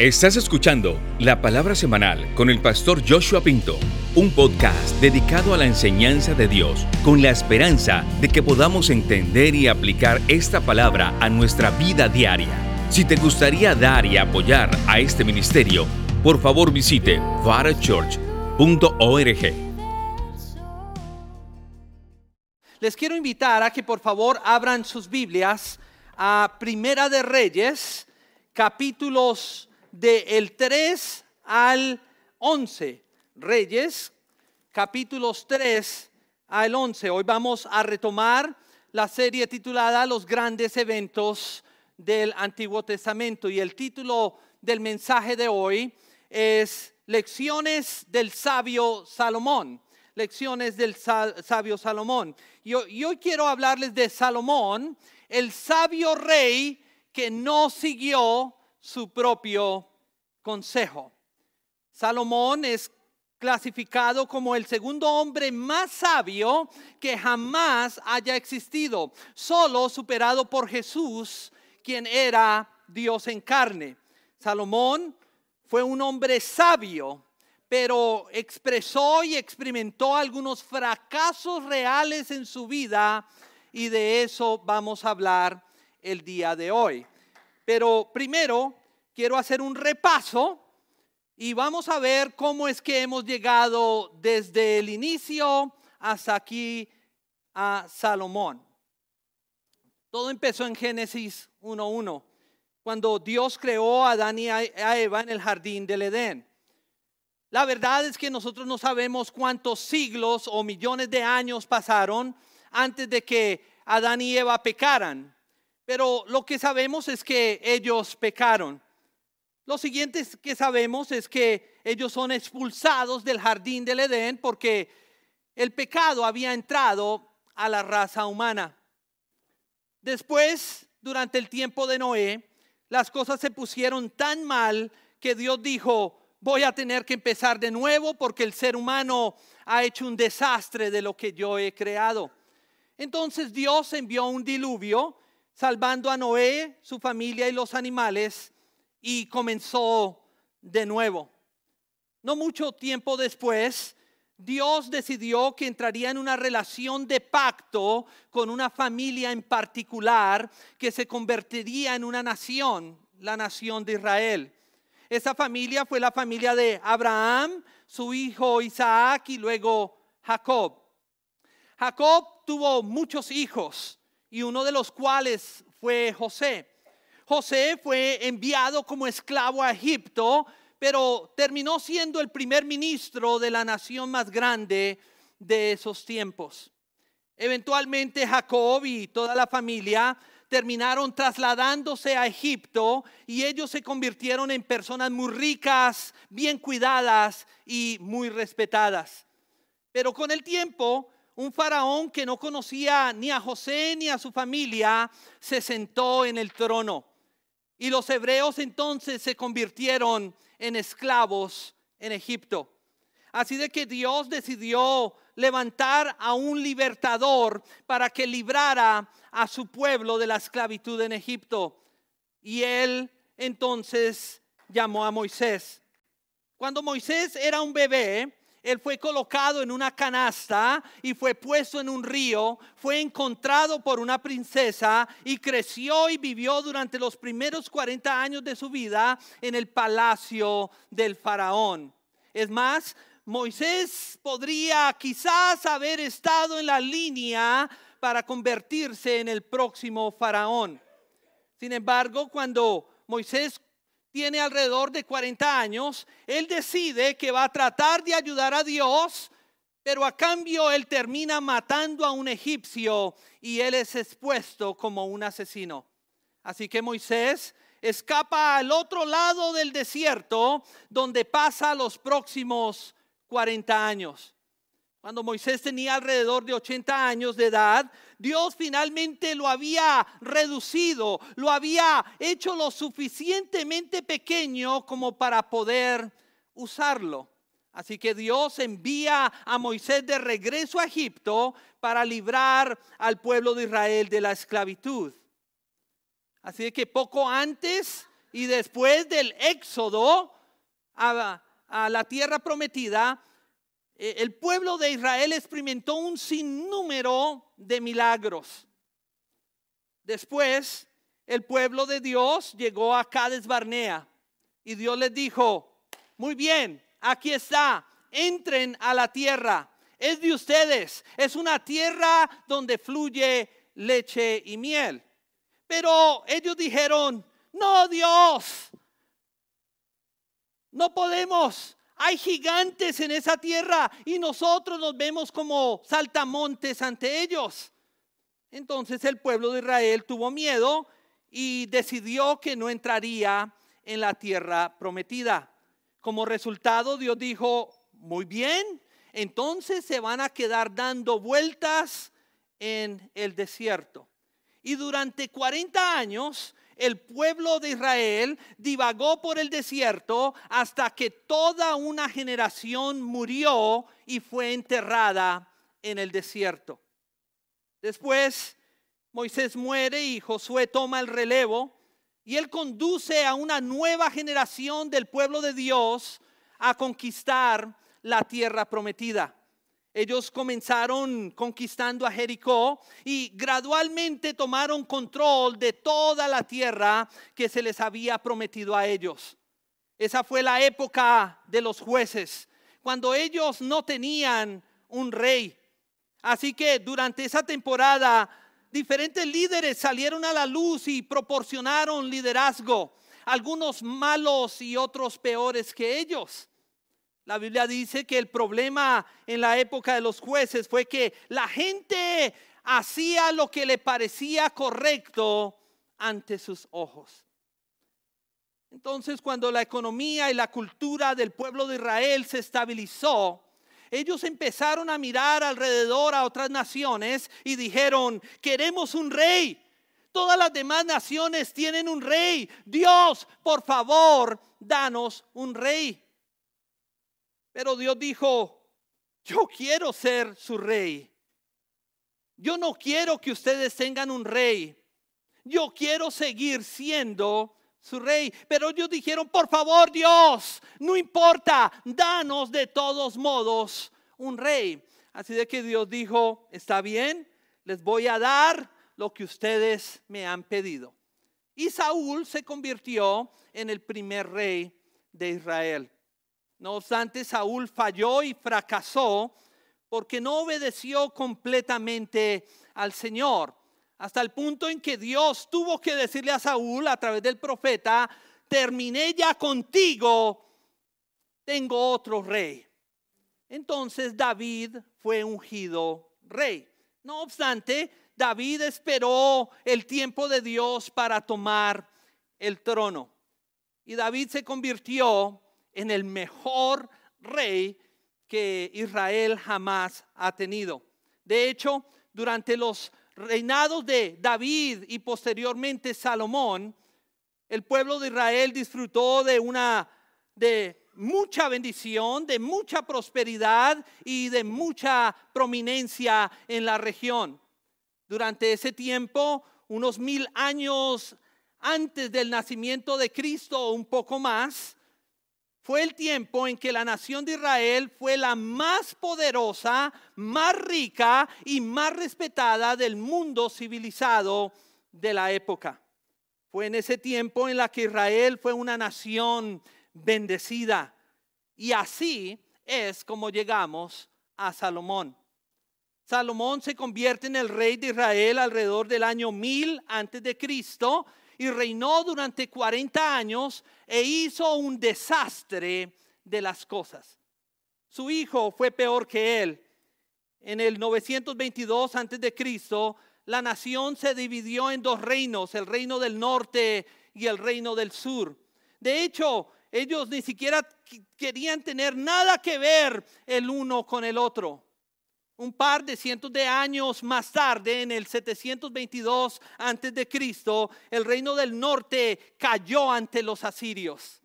Estás escuchando la palabra semanal con el pastor Joshua Pinto, un podcast dedicado a la enseñanza de Dios con la esperanza de que podamos entender y aplicar esta palabra a nuestra vida diaria. Si te gustaría dar y apoyar a este ministerio, por favor visite varachurch.org. Les quiero invitar a que por favor abran sus Biblias a Primera de Reyes, capítulos del 3 al 11. Reyes, capítulos 3 al 11. Hoy vamos a retomar la serie titulada Los grandes eventos del Antiguo Testamento y el título del mensaje de hoy es Lecciones del sabio Salomón. Lecciones del sabio Salomón. Y hoy quiero hablarles de Salomón, el sabio rey que no siguió su propio consejo. Salomón es clasificado como el segundo hombre más sabio que jamás haya existido, solo superado por Jesús, quien era Dios en carne. Salomón fue un hombre sabio, pero expresó y experimentó algunos fracasos reales en su vida y de eso vamos a hablar el día de hoy. Pero primero quiero hacer un repaso y vamos a ver cómo es que hemos llegado desde el inicio hasta aquí a Salomón. Todo empezó en Génesis 1.1, cuando Dios creó a Adán y a Eva en el jardín del Edén. La verdad es que nosotros no sabemos cuántos siglos o millones de años pasaron antes de que Adán y Eva pecaran, pero lo que sabemos es que ellos pecaron. Lo siguiente que sabemos es que ellos son expulsados del jardín del Edén porque el pecado había entrado a la raza humana. Después, durante el tiempo de Noé, las cosas se pusieron tan mal que Dios dijo, voy a tener que empezar de nuevo porque el ser humano ha hecho un desastre de lo que yo he creado. Entonces Dios envió un diluvio salvando a Noé, su familia y los animales y comenzó de nuevo. No mucho tiempo después, Dios decidió que entraría en una relación de pacto con una familia en particular que se convertiría en una nación, la nación de Israel. Esa familia fue la familia de Abraham, su hijo Isaac y luego Jacob. Jacob tuvo muchos hijos y uno de los cuales fue José. José fue enviado como esclavo a Egipto, pero terminó siendo el primer ministro de la nación más grande de esos tiempos. Eventualmente Jacob y toda la familia terminaron trasladándose a Egipto y ellos se convirtieron en personas muy ricas, bien cuidadas y muy respetadas. Pero con el tiempo, un faraón que no conocía ni a José ni a su familia se sentó en el trono. Y los hebreos entonces se convirtieron en esclavos en Egipto. Así de que Dios decidió levantar a un libertador para que librara a su pueblo de la esclavitud en Egipto. Y él entonces llamó a Moisés. Cuando Moisés era un bebé, él fue colocado en una canasta y fue puesto en un río, fue encontrado por una princesa y creció y vivió durante los primeros 40 años de su vida en el palacio del faraón. Es más, Moisés podría quizás haber estado en la línea para convertirse en el próximo faraón. Sin embargo, cuando Moisés tiene alrededor de 40 años, él decide que va a tratar de ayudar a Dios, pero a cambio él termina matando a un egipcio y él es expuesto como un asesino. Así que Moisés escapa al otro lado del desierto donde pasa los próximos 40 años. Cuando Moisés tenía alrededor de 80 años de edad, Dios finalmente lo había reducido, lo había hecho lo suficientemente pequeño como para poder usarlo. Así que Dios envía a Moisés de regreso a Egipto para librar al pueblo de Israel de la esclavitud. Así que poco antes Y después del éxodo a, a la tierra prometida, el pueblo de Israel experimentó un sinnúmero de milagros. Después, el pueblo de Dios llegó a Cades Barnea y Dios les dijo, muy bien, aquí está, entren a la tierra, es de ustedes, es una tierra donde fluye leche y miel. Pero ellos dijeron, no Dios, no podemos, hay gigantes en esa tierra y nosotros nos vemos como saltamontes ante ellos. Entonces el pueblo de Israel tuvo miedo y decidió que no entraría en la tierra prometida. Como resultado, Dios dijo, muy bien, entonces se van a quedar dando vueltas en el desierto. Y durante 40 años el pueblo de Israel divagó por el desierto hasta que toda una generación murió y fue enterrada en el desierto. Después Moisés muere y Josué toma el relevo y él conduce a una nueva generación del pueblo de Dios a conquistar la tierra prometida. Ellos comenzaron conquistando a Jericó y gradualmente tomaron control de toda la tierra que se les había prometido a ellos. Esa fue la época de los jueces, cuando ellos no tenían un rey. Así que durante esa temporada diferentes líderes salieron a la luz y proporcionaron liderazgo, algunos malos y otros peores que ellos. La Biblia dice que el problema en la época de los jueces fue que la gente hacía lo que le parecía correcto ante sus ojos. Entonces, cuando la economía y la cultura del pueblo de Israel se estabilizó, ellos empezaron a mirar alrededor a otras naciones y dijeron, queremos un rey. Todas las demás naciones tienen un rey. Dios, por favor, danos un rey. Pero Dios dijo, yo quiero ser su rey. Yo no quiero que ustedes tengan un rey. Yo quiero seguir siendo su rey. Pero ellos dijeron, por favor Dios, no importa, danos de todos modos un rey. Así de que Dios dijo, está bien, les voy a dar lo que ustedes me han pedido. Y Saúl se convirtió en el primer rey de Israel. No obstante, Saúl falló y fracasó porque no obedeció completamente al Señor, hasta el punto en que Dios tuvo que decirle a Saúl a través del profeta, terminé ya contigo, tengo otro rey. Entonces David fue ungido rey. No obstante, David esperó el tiempo de Dios para tomar el trono. Y David se convirtió en el mejor rey que Israel jamás ha tenido. De hecho, durante los reinados de David y posteriormente Salomón, el pueblo de Israel disfrutó de una de mucha bendición, de mucha prosperidad y de mucha prominencia en la región. Durante ese tiempo, unos mil años antes del nacimiento de Cristo, un poco más, fue el tiempo en que la nación de Israel fue la más poderosa, más rica y más respetada del mundo civilizado de la época. Fue en ese tiempo en la que Israel fue una nación bendecida. Y así es como llegamos a Salomón. Salomón se convierte en el rey de Israel alrededor del año 1000 antes de Cristo y reinó durante 40 años e hizo un desastre de las cosas. Su hijo fue peor que él. En el 922 antes de Cristo, la nación se dividió en dos reinos, el reino del norte y el reino del sur. De hecho, ellos ni siquiera querían tener nada que ver el uno con el otro un par de cientos de años más tarde, en el 722 antes de Cristo, el reino del norte cayó ante los asirios.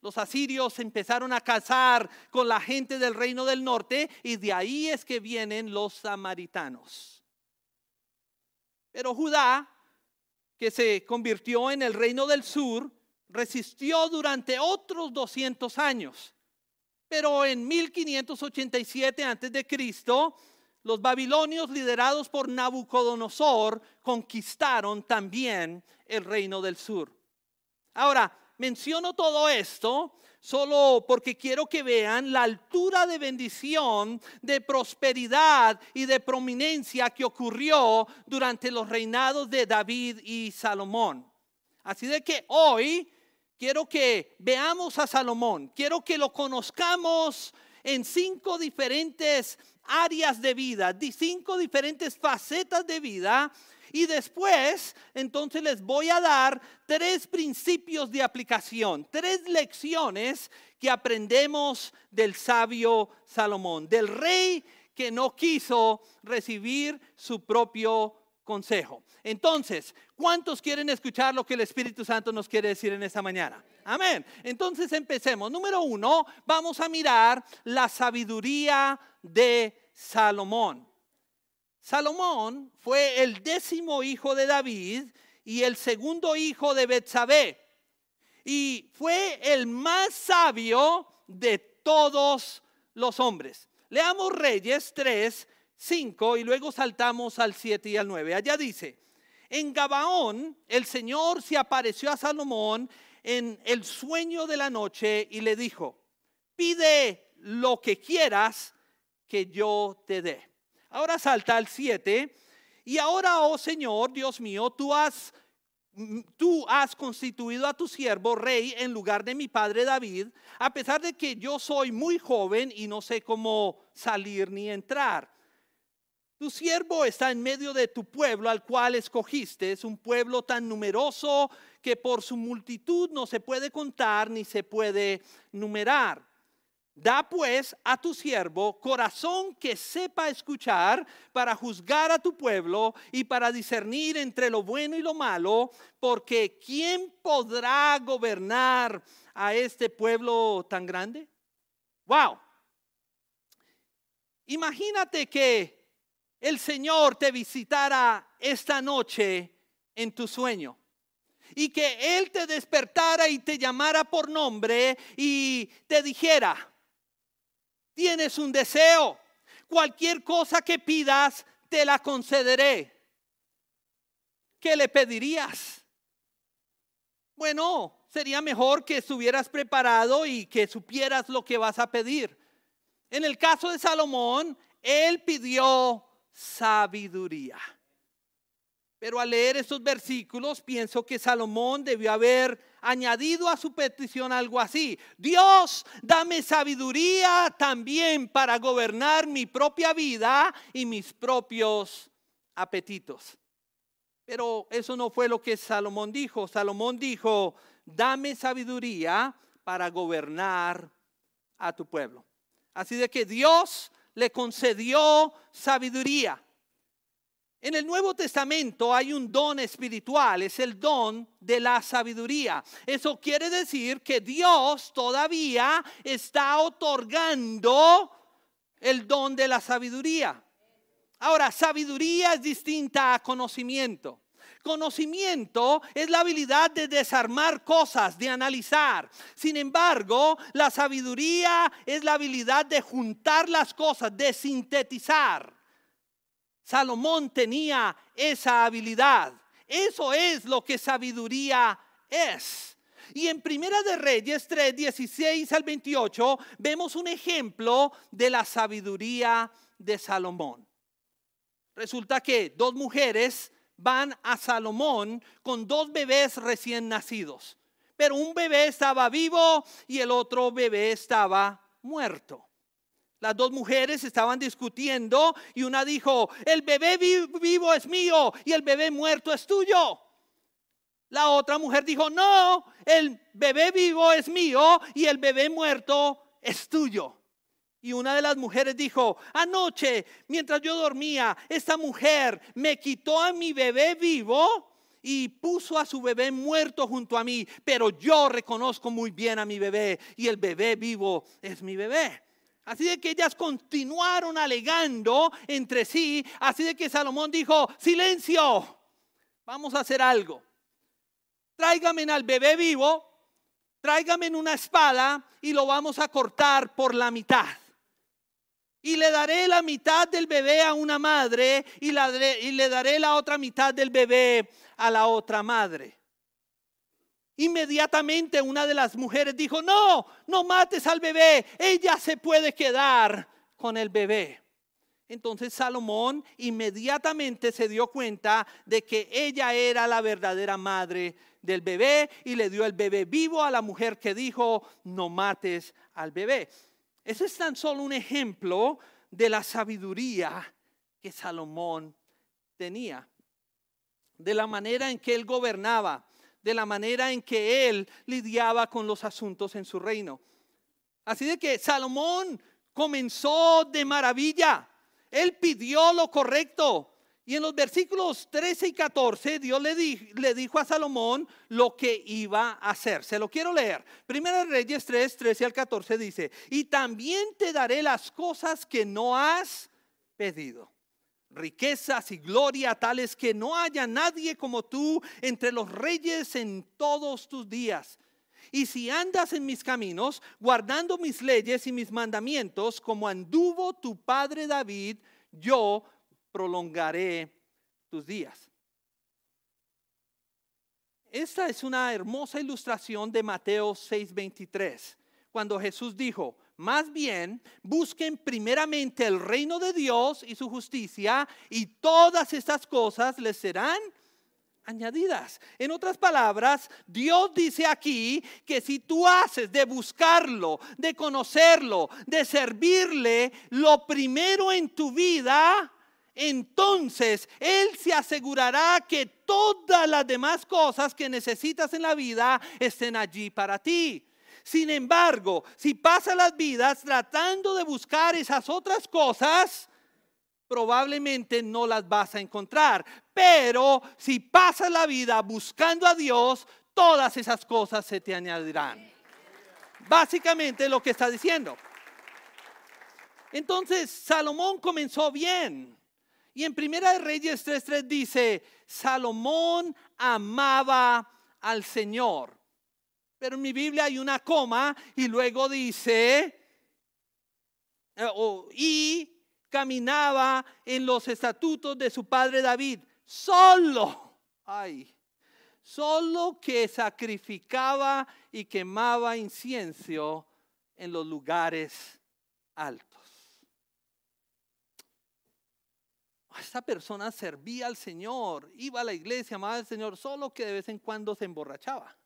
Los asirios empezaron a cazar con la gente del reino del norte y de ahí es que vienen los samaritanos. Pero Judá, que se convirtió en el reino del sur, resistió durante otros 200 años. Pero en 1587 a.C., los babilonios liderados por Nabucodonosor conquistaron también el reino del sur. Ahora, menciono todo esto solo porque quiero que vean la altura de bendición, de prosperidad y de prominencia que ocurrió durante los reinados de David y Salomón. Así de que hoy quiero que veamos a Salomón, quiero que lo conozcamos en cinco diferentes áreas de vida, cinco diferentes facetas de vida. Y después, entonces les voy a dar tres principios de aplicación, tres lecciones que aprendemos del sabio Salomón, del rey que no quiso recibir su propio consejo. Entonces, ¿cuántos quieren escuchar lo que el Espíritu Santo nos quiere decir en esta mañana? Amén. Entonces empecemos. Número uno, vamos a mirar la sabiduría de Salomón. Salomón fue el décimo hijo de David y el segundo hijo de Betsabé. Y fue el más sabio de todos los hombres. Leamos Reyes 3, 5 y luego saltamos al 7 y al 9. Allá dice, en Gabaón el Señor se apareció a Salomón en el sueño de la noche y le dijo, pide lo que quieras que yo te dé. Ahora salta al 7. Y ahora, oh Señor, Dios mío, tú has, tú has constituido a tu siervo rey en lugar de mi padre David, a pesar de que yo soy muy joven y no sé cómo salir ni entrar. Tu siervo está en medio de tu pueblo al cual escogiste. Es un pueblo tan numeroso que por su multitud no se puede contar ni se puede numerar. Da pues a tu siervo corazón que sepa escuchar para juzgar a tu pueblo y para discernir entre lo bueno y lo malo, porque ¿quién podrá gobernar a este pueblo tan grande? Wow. Imagínate que el Señor te visitara esta noche en tu sueño y que Él te despertara y te llamara por nombre y te dijera, tienes un deseo, cualquier cosa que pidas, te la concederé. ¿Qué le pedirías? Bueno, sería mejor que estuvieras preparado y que supieras lo que vas a pedir. En el caso de Salomón, él pidió sabiduría. Pero al leer estos versículos pienso que Salomón debió haber añadido a su petición algo así. Dios, dame sabiduría también para gobernar mi propia vida y mis propios apetitos. Pero eso no fue lo que Salomón dijo. Salomón dijo, dame sabiduría para gobernar a tu pueblo. Así de que Dios le concedió sabiduría. En el Nuevo Testamento hay un don espiritual, es el don de la sabiduría. Eso quiere decir que Dios todavía está otorgando el don de la sabiduría. Ahora, sabiduría es distinta a conocimiento. Conocimiento es la habilidad de desarmar cosas, de analizar. Sin embargo, la sabiduría es la habilidad de juntar las cosas, de sintetizar. Salomón tenía esa habilidad. Eso es lo que sabiduría es. Y en Primera de Reyes 3, 16 al 28 vemos un ejemplo de la sabiduría de Salomón. Resulta que dos mujeres van a Salomón con dos bebés recién nacidos. Pero un bebé estaba vivo y el otro bebé estaba muerto. Las dos mujeres estaban discutiendo y una dijo, el bebé vivo es mío y el bebé muerto es tuyo. La otra mujer dijo, no, el bebé vivo es mío y el bebé muerto es tuyo. Y una de las mujeres dijo, anoche, mientras yo dormía, esta mujer me quitó a mi bebé vivo y puso a su bebé muerto junto a mí, pero yo reconozco muy bien a mi bebé y el bebé vivo es mi bebé. Así de que ellas continuaron alegando entre sí, así de que Salomón dijo, silencio, vamos a hacer algo. Tráigame al bebé vivo tráigame una espada y lo vamos a cortar por la mitad. Y le daré la mitad del bebé a una madre y, y le daré la otra mitad del bebé a la otra madre. Inmediatamente una de las mujeres dijo, no, no mates al bebé, ella se puede quedar con el bebé. Entonces Salomón inmediatamente se dio cuenta de que ella era la verdadera madre del bebé y le dio el bebé vivo a la mujer que dijo, no mates al bebé. Ese es tan solo un ejemplo de la sabiduría que Salomón tenía, de la manera en que él gobernaba, de la manera en que él lidiaba con los asuntos en su reino. Así de que Salomón comenzó de maravilla. Él pidió lo correcto. Y en los versículos 13 y 14, Dios le, le, dijo a Salomón lo que iba a hacer. Se lo quiero leer. Primera Reyes 3, 13 al 14 dice, y también te daré las cosas que no has pedido. Riquezas y gloria tales que no haya nadie como tú entre los reyes en todos tus días. Y si andas en mis caminos, guardando mis leyes y mis mandamientos, como anduvo tu padre David, yo prolongaré tus días. Esta es una hermosa ilustración de Mateo 6:23, cuando Jesús dijo, más bien busquen primeramente el reino de Dios y su justicia y todas estas cosas les serán añadidas. En otras palabras, Dios dice aquí que si tú haces de buscarlo, de conocerlo, de servirle, lo primero en tu vida, entonces Él se asegurará que todas las demás cosas que necesitas en la vida estén allí para ti. Sin embargo, si pasas las vidas tratando de buscar esas otras cosas, probablemente no las vas a encontrar. Pero si pasas la vida buscando a Dios, todas esas cosas se te añadirán. Básicamente lo que está diciendo. Entonces, Salomón comenzó bien. Y en Primera de Reyes 3.3 dice, Salomón amaba al Señor. Pero en mi Biblia hay una coma y luego dice, eh, y caminaba en los estatutos de su padre David, solo, ay, solo que sacrificaba y quemaba incienso en los lugares altos. Esta persona servía al Señor, iba a la iglesia, amaba al Señor, solo que de vez en cuando se emborrachaba.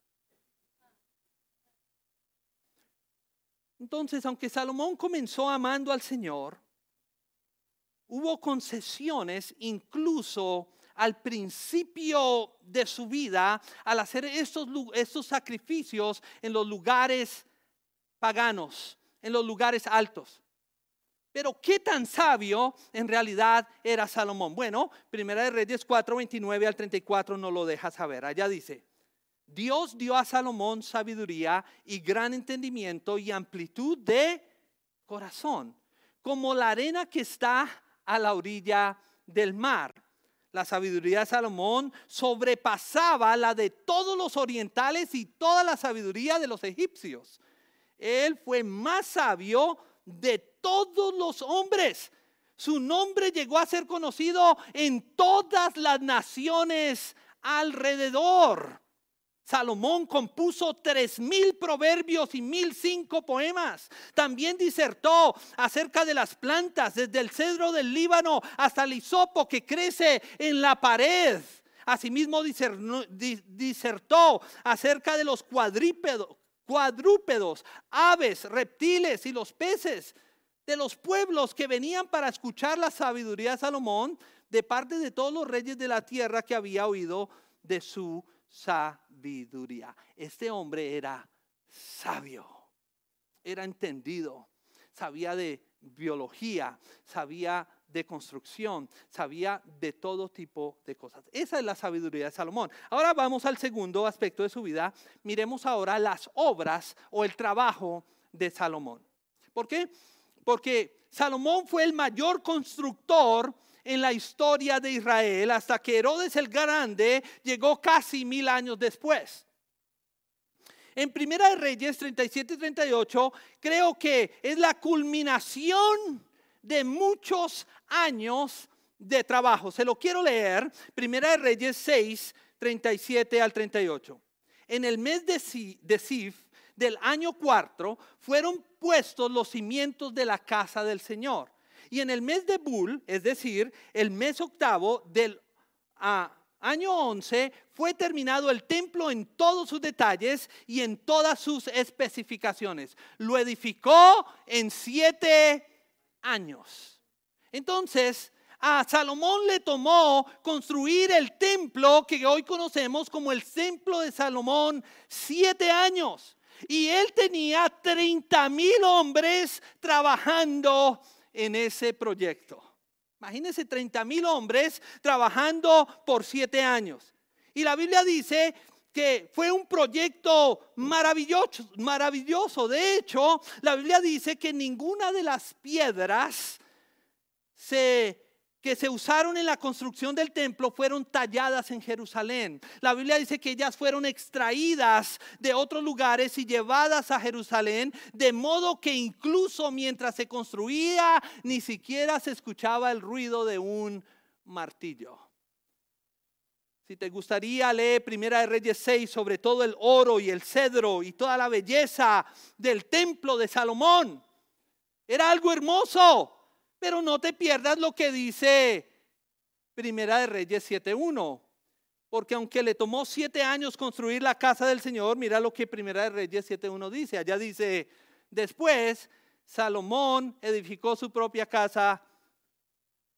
Entonces, aunque Salomón comenzó amando al Señor, hubo concesiones incluso al principio de su vida al hacer estos, estos sacrificios en los lugares paganos, en los lugares altos. Pero qué tan sabio en realidad era Salomón. Bueno, Primera de Reyes 4, 29 al 34 no lo deja saber. Allá dice, Dios dio a Salomón sabiduría y gran entendimiento y amplitud de corazón, como la arena que está a la orilla del mar. La sabiduría de Salomón sobrepasaba la de todos los orientales y toda la sabiduría de los egipcios. Él fue más sabio de todos los hombres. Su nombre llegó a ser conocido en todas las naciones alrededor. Salomón compuso tres mil proverbios y mil cinco poemas. También disertó acerca de las plantas, desde el cedro del Líbano hasta el hisopo que crece en la pared. Asimismo disertó acerca de los cuadrípedos, cuadrúpedos, aves, reptiles y los peces de los pueblos que venían para escuchar la sabiduría de Salomón de parte de todos los reyes de la tierra que había oído de su sabiduría. Este hombre era sabio, era entendido, sabía de biología, sabía de construcción, sabía de todo tipo de cosas. Esa es la sabiduría de Salomón. Ahora vamos al segundo aspecto de su vida. Miremos ahora las obras o el trabajo de Salomón. ¿Por qué? Porque Salomón fue el mayor constructor en la historia de Israel hasta que Herodes el Grande llegó casi mil años después. en Primera de Reyes 37 y 38, creo que es la culminación de muchos años de trabajo. Se lo quiero leer, Primera de Reyes 6, 37 al 38. En el mes de, Sif del año cuarto fueron puestos los cimientos de la casa del Señor. Y en el mes de Bul, es decir, el mes octavo del año 11, fue terminado el templo en todos sus detalles y en todas sus especificaciones. Lo edificó en siete años. Entonces, a Salomón le tomó construir el templo que hoy conocemos como el templo de Salomón siete años. Y él tenía 30 mil hombres trabajando en ese proyecto. Imagínense 30 mil hombres trabajando por siete años. Y la Biblia dice que fue un proyecto maravilloso. De hecho, la Biblia dice que ninguna de las piedras que se usaron en la construcción del templo fueron talladas en Jerusalén. La Biblia dice que ellas fueron extraídas de otros lugares y llevadas a Jerusalén, de modo que incluso mientras se construía ni siquiera se escuchaba el ruido de un martillo. Si te gustaría leer Primera de Reyes 6 sobre todo el oro y el cedro y toda la belleza del templo de Salomón, era algo hermoso. Pero no te pierdas lo que dice Primera de Reyes 7.1. Porque aunque le tomó siete años construir la casa del Señor, mira lo que Primera de Reyes 7.1 dice. Allá dice, después Salomón edificó su propia casa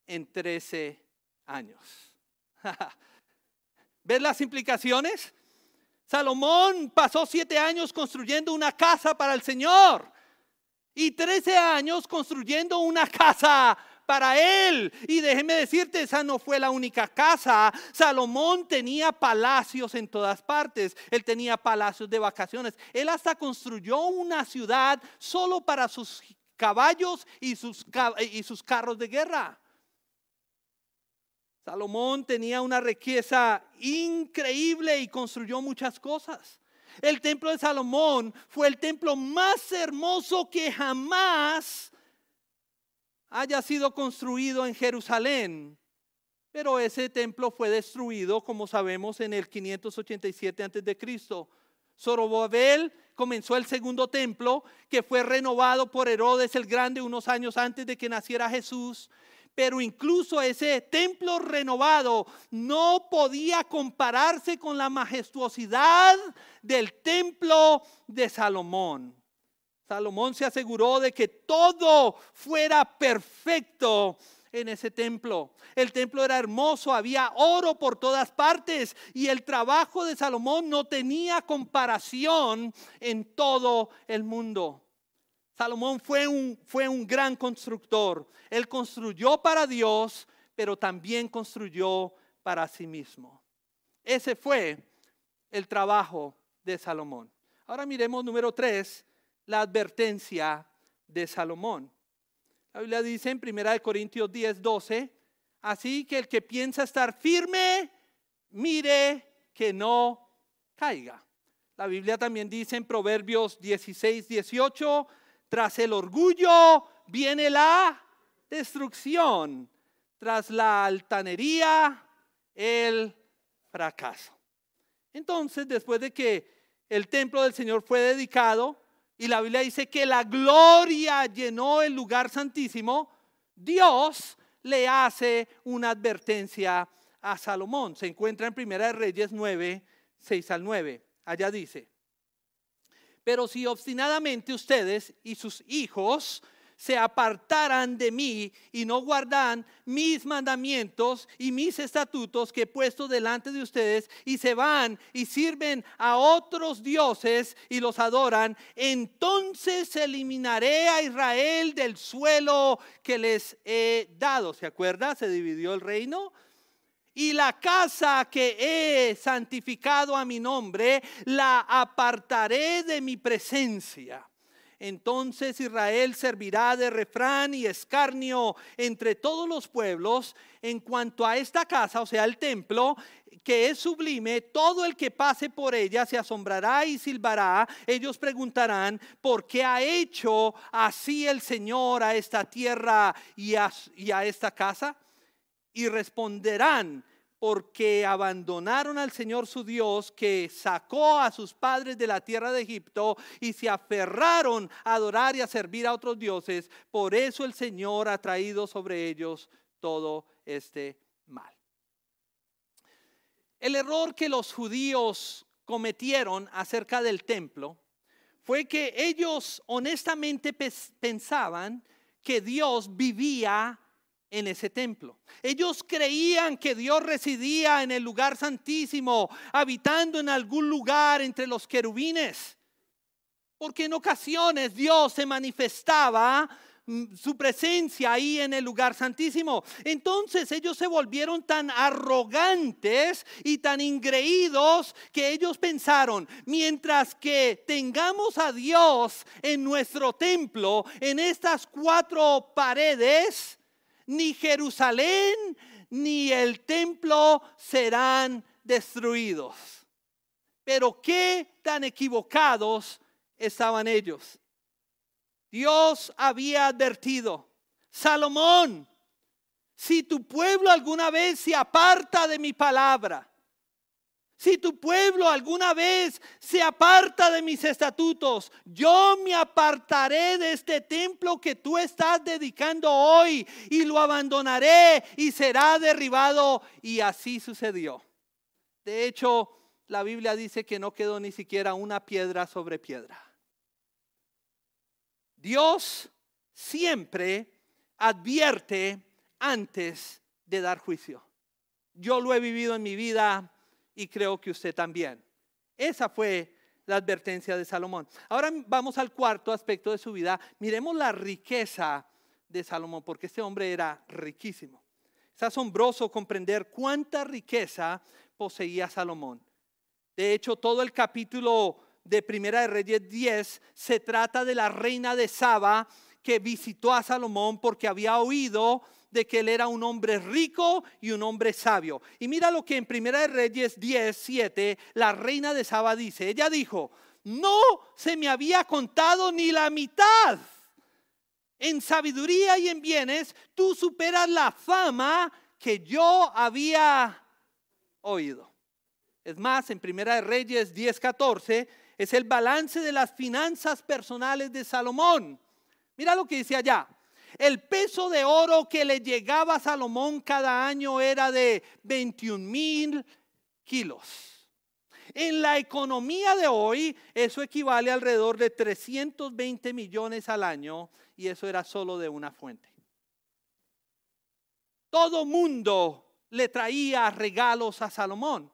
en 13 años. ¿Ves las implicaciones? Salomón pasó siete años construyendo una casa para el Señor y 13 años construyendo una casa para él. Y déjeme decirte, esa no fue la única casa. Salomón tenía palacios en todas partes. Él tenía palacios de vacaciones. Él hasta construyó una ciudad solo para sus caballos y sus, y sus carros de guerra. Salomón tenía una riqueza increíble y construyó muchas cosas. El templo de Salomón fue el templo más hermoso que jamás haya sido construido en Jerusalén. Pero ese templo fue destruido, como sabemos, en el 587 a.C. Zorobabel comenzó el segundo templo que fue renovado por Herodes el Grande unos años antes de que naciera Jesús pero incluso ese templo renovado no podía compararse con la majestuosidad del templo de Salomón. Salomón se aseguró de que todo fuera perfecto en ese templo. El templo era hermoso, había oro por todas partes y el trabajo de Salomón no tenía comparación en todo el mundo. Salomón fue un, fue un gran constructor. Él construyó para Dios, pero también construyó para sí mismo. Ese fue el trabajo de Salomón. Ahora miremos número tres, la advertencia de Salomón. La Biblia dice en 1 Corintios 10, 12, así que el que piensa estar firme, mire que no caiga. La Biblia también dice en Proverbios 16, 18, tras el orgullo viene la destrucción. Tras la altanería, el fracaso. Entonces, después de que el templo del Señor fue dedicado y la Biblia dice que la gloria llenó el lugar santísimo, Dios le hace una advertencia a Salomón. Se encuentra en Primera de Reyes 9, 6 al 9. Allá dice, pero si obstinadamente ustedes y sus hijos se apartaran de mí y no guardan mis mandamientos y mis estatutos que he puesto delante de ustedes y se van y sirven a otros dioses y los adoran, entonces eliminaré a Israel del suelo que les he dado. ¿Se acuerda? Se dividió el reino y la casa que he santificado a mi nombre, la apartaré de mi presencia. Entonces Israel servirá de refrán y escarnio entre todos los pueblos en cuanto a esta casa, o sea, el templo, que es sublime, todo el que pase por ella se asombrará y silbará. Ellos preguntarán, ¿por qué ha hecho así el Señor a esta tierra y a, esta casa? Y responderán, porque abandonaron al Señor su Dios que sacó a sus padres de la tierra de Egipto y se aferraron a adorar y a servir a otros dioses. Por eso el Señor ha traído sobre ellos todo este mal. El error que los judíos cometieron acerca del templo fue que ellos honestamente pensaban que Dios vivía en ese templo. Ellos creían que Dios residía en el lugar santísimo, habitando en algún lugar entre los querubines. Porque en ocasiones Dios se manifestaba mm, su presencia ahí en el lugar santísimo. Entonces ellos se volvieron tan arrogantes y tan ingreídos que ellos pensaron, mientras que tengamos a Dios en nuestro templo, en estas cuatro paredes, ni Jerusalén ni el templo serán destruidos. Pero qué tan equivocados estaban ellos. Dios había advertido, Salomón, si tu pueblo alguna vez se aparta de mi palabra, si tu pueblo alguna vez se aparta de mis estatutos, yo me apartaré de este templo que tú estás dedicando hoy y lo abandonaré y será derribado. Y así sucedió. De hecho, la Biblia dice que no quedó ni siquiera una piedra sobre piedra. Dios siempre advierte antes de dar juicio. Yo lo he vivido en mi vida y creo que usted también. Esa fue la advertencia de Salomón. Ahora vamos al cuarto aspecto de su vida. Miremos la riqueza de Salomón, porque este hombre era riquísimo. Es asombroso comprender cuánta riqueza poseía Salomón. De hecho, todo el capítulo de Primera de Reyes 10 se trata de la reina de Saba que visitó a Salomón porque había oído de que él era un hombre rico y un hombre sabio. Y mira lo que en Primera de Reyes 10, 7, la reina de Saba dice. Ella dijo, no se me había contado ni la mitad. En sabiduría y en bienes, tú superas la fama que yo había oído. Es más, en Primera de Reyes 10, 14, es el balance de las finanzas personales de Salomón. Mira lo que dice allá. El peso de oro que le llegaba a Salomón cada año era de 21 mil kilos. En la economía de hoy, eso equivale alrededor de 320 millones al año y eso era solo de una fuente. Todo mundo le traía regalos a Salomón.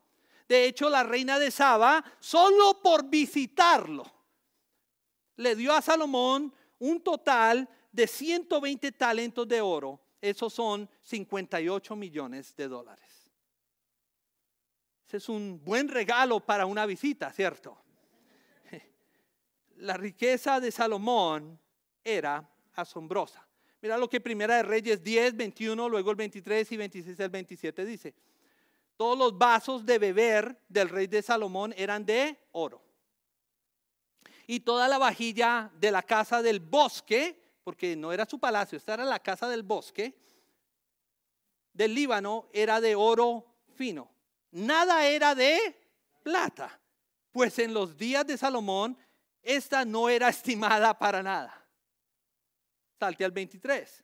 De hecho, la reina de Saba, solo por visitarlo, le dio a Salomón un total de 120 talentos de oro, esos son 58 millones de dólares. Ese es un buen regalo para una visita, ¿cierto? La riqueza de Salomón era asombrosa. Mira lo que Primera de Reyes 10, 21, luego el 23 y 26 al 27 dice. Todos los vasos de beber del rey de Salomón eran de oro. Y toda la vajilla de la casa del bosque porque no era su palacio, esta era la casa del bosque, del Líbano, era de oro fino. Nada era de plata, pues en los días de Salomón esta no era estimada para nada. Salte al 23.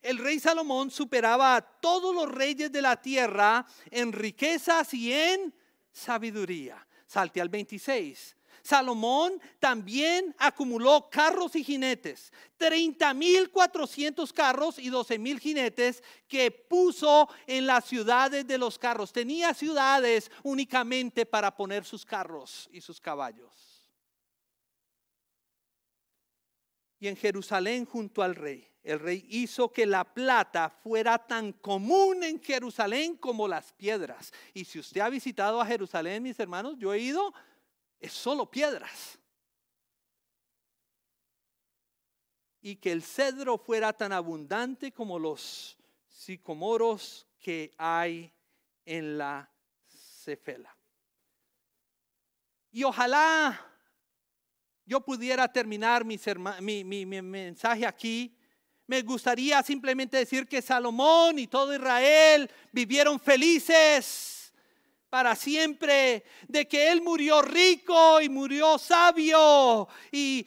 El rey Salomón superaba a todos los reyes de la tierra en riquezas y en sabiduría. Salte al 26. Salomón también acumuló carros y jinetes, 30 mil 400 carros y 12 mil jinetes que puso en las ciudades de los carros. Tenía ciudades únicamente para poner sus carros y sus caballos. Y en Jerusalén junto al rey, el rey hizo que la plata fuera tan común en Jerusalén como las piedras. Y si usted ha visitado a Jerusalén, mis hermanos, yo he ido es solo piedras. y que el cedro fuera tan abundante como los sicomoros que hay en la cefela. Y ojalá yo pudiera terminar mi, mi, mensaje aquí. Me gustaría simplemente decir que Salomón y todo Israel vivieron felices para siempre, de que él murió rico y murió sabio y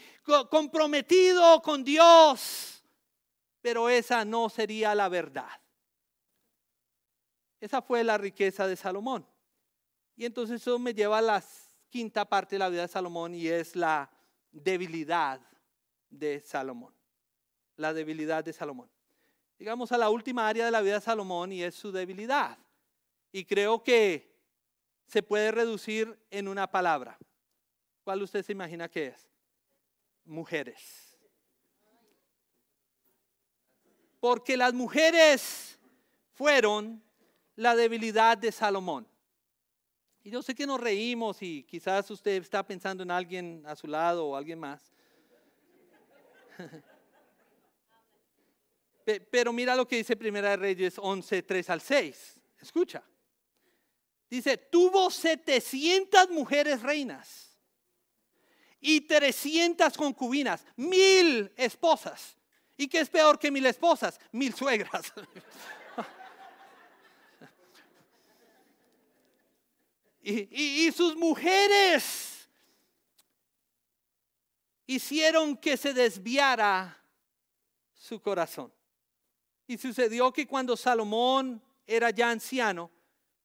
comprometido con Dios. Pero esa no sería la verdad. Esa fue la riqueza de Salomón. Y entonces eso me lleva a la quinta parte de la vida de Salomón y es la debilidad de Salomón. La debilidad de Salomón. Llegamos a la última área de la vida de Salomón y es su debilidad. Y creo que se puede reducir en una palabra. ¿Cuál usted se imagina que es? Mujeres. Porque las mujeres fueron la debilidad de Salomón. Y yo sé que nos reímos y quizás usted está pensando en alguien a su lado o alguien más. Pero mira lo que dice Primera de Reyes 11, 3 al 6. Escucha. Dice, tuvo 700 mujeres reinas y 300 concubinas, mil esposas. ¿Y qué es peor que mil esposas? Mil suegras. y, sus mujeres hicieron que se desviara su corazón. Y sucedió que cuando Salomón era ya anciano,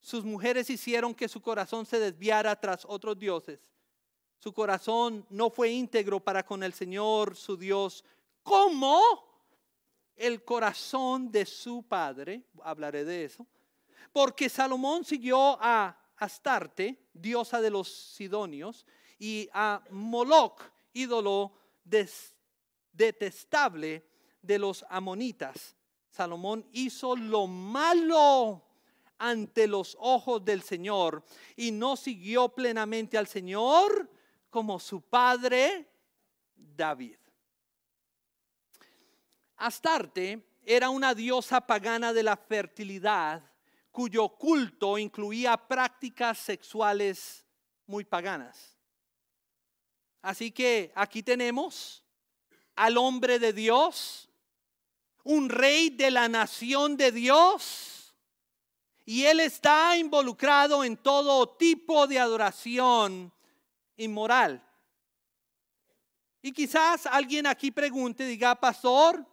sus mujeres hicieron que su corazón se desviara tras otros dioses. Su corazón no fue íntegro para con el Señor, su Dios, como el corazón de su padre. Hablaré de eso. Porque Salomón siguió a Astarte, diosa de los Sidonios, y a Moloch, ídolo detestable de los amonitas. Salomón hizo lo malo ante los ojos del Señor y no siguió plenamente al Señor como su padre David. Astarte era una diosa pagana de la fertilidad cuyo culto incluía prácticas sexuales muy paganas. Así que aquí tenemos al hombre de Dios, un rey de la nación de Dios, y él está involucrado en todo tipo de adoración inmoral. Y quizás alguien aquí pregunte, diga, pastor,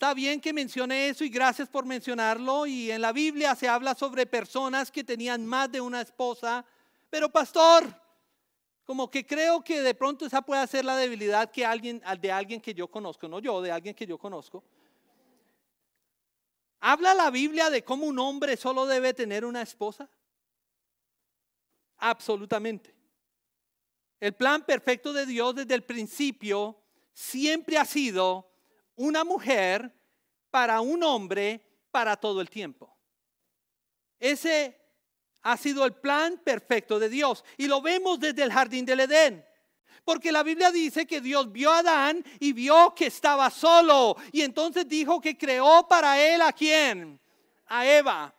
Está bien que mencione eso y gracias por mencionarlo. Y en la Biblia se habla sobre personas que tenían más de una esposa. Pero pastor, como que creo que de pronto esa puede ser la debilidad que alguien, de alguien que yo conozco, no yo, de alguien que yo conozco. ¿Habla la Biblia de cómo un hombre solo debe tener una esposa? Absolutamente. El plan perfecto de Dios desde el principio siempre ha sido una mujer para un hombre para todo el tiempo. Ese ha sido el plan perfecto de Dios y lo vemos desde el jardín del Edén. Porque la Biblia dice que Dios vio a Adán y vio que estaba solo. Y entonces dijo que creó para él a quién? A Eva.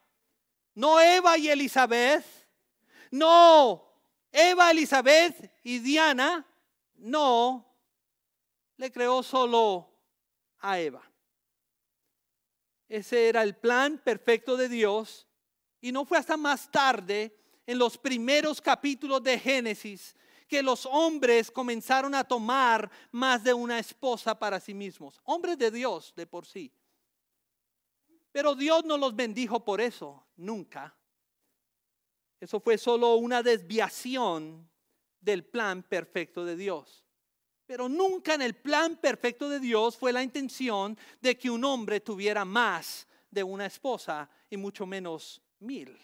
No Eva y Elizabeth. No Eva, Elizabeth y Diana. No. Le creó solo a Eva. Ese era el plan perfecto de Dios. Y no fue hasta más tarde, en los primeros capítulos de Génesis, que los hombres comenzaron a tomar más de una esposa para sí mismos. Hombres de Dios de por sí. Pero Dios no los bendijo por eso, nunca. Eso fue solo una desviación del plan perfecto de Dios. Pero nunca en el plan perfecto de Dios fue la intención de que un hombre tuviera más de una esposa y mucho menos mil.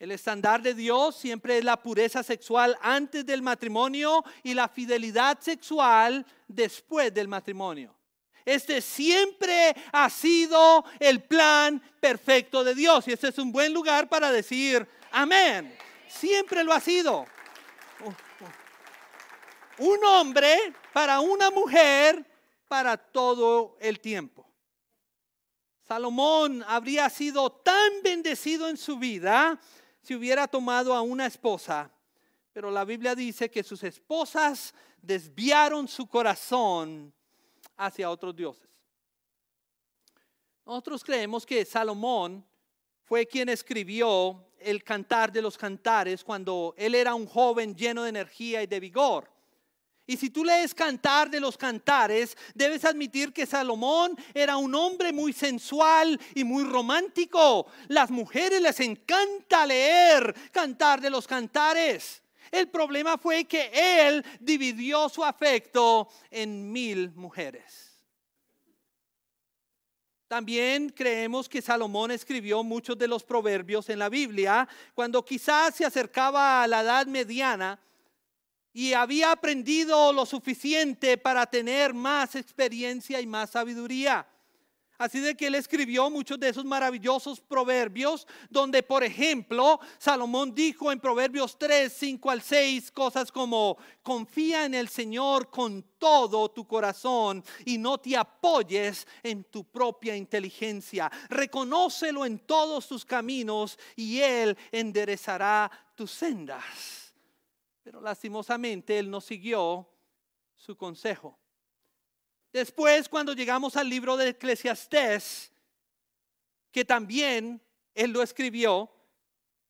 El estándar de Dios siempre es la pureza sexual antes del matrimonio y la fidelidad sexual después del matrimonio. Este siempre ha sido el plan perfecto de Dios y este es un buen lugar para decir amén. Siempre lo ha sido. un hombre para una mujer para todo el tiempo. Salomón habría sido tan bendecido en su vida si hubiera tomado a una esposa, pero la Biblia dice que sus esposas desviaron su corazón hacia otros dioses. Nosotros creemos que Salomón fue quien escribió el cantar de los cantares cuando él era un joven lleno de energía y de vigor. Y si tú lees cantar de los cantares, debes admitir que Salomón era un hombre muy sensual y muy romántico. Las mujeres les encanta leer cantar de los cantares. El problema fue que él dividió su afecto en mil mujeres. También creemos que Salomón escribió muchos de los proverbios en la Biblia cuando quizás se acercaba a la edad mediana y había aprendido lo suficiente para tener más experiencia y más sabiduría. Así de que él escribió muchos de esos maravillosos proverbios, donde por ejemplo Salomón dijo en Proverbios 3, 5 al 6 cosas como, confía en el Señor con todo tu corazón y no te apoyes en tu propia inteligencia. Reconócelo en todos tus caminos y Él enderezará tus sendas. Pero lastimosamente Él no siguió su consejo. Después, cuando llegamos al libro de Eclesiastés, que también él lo escribió,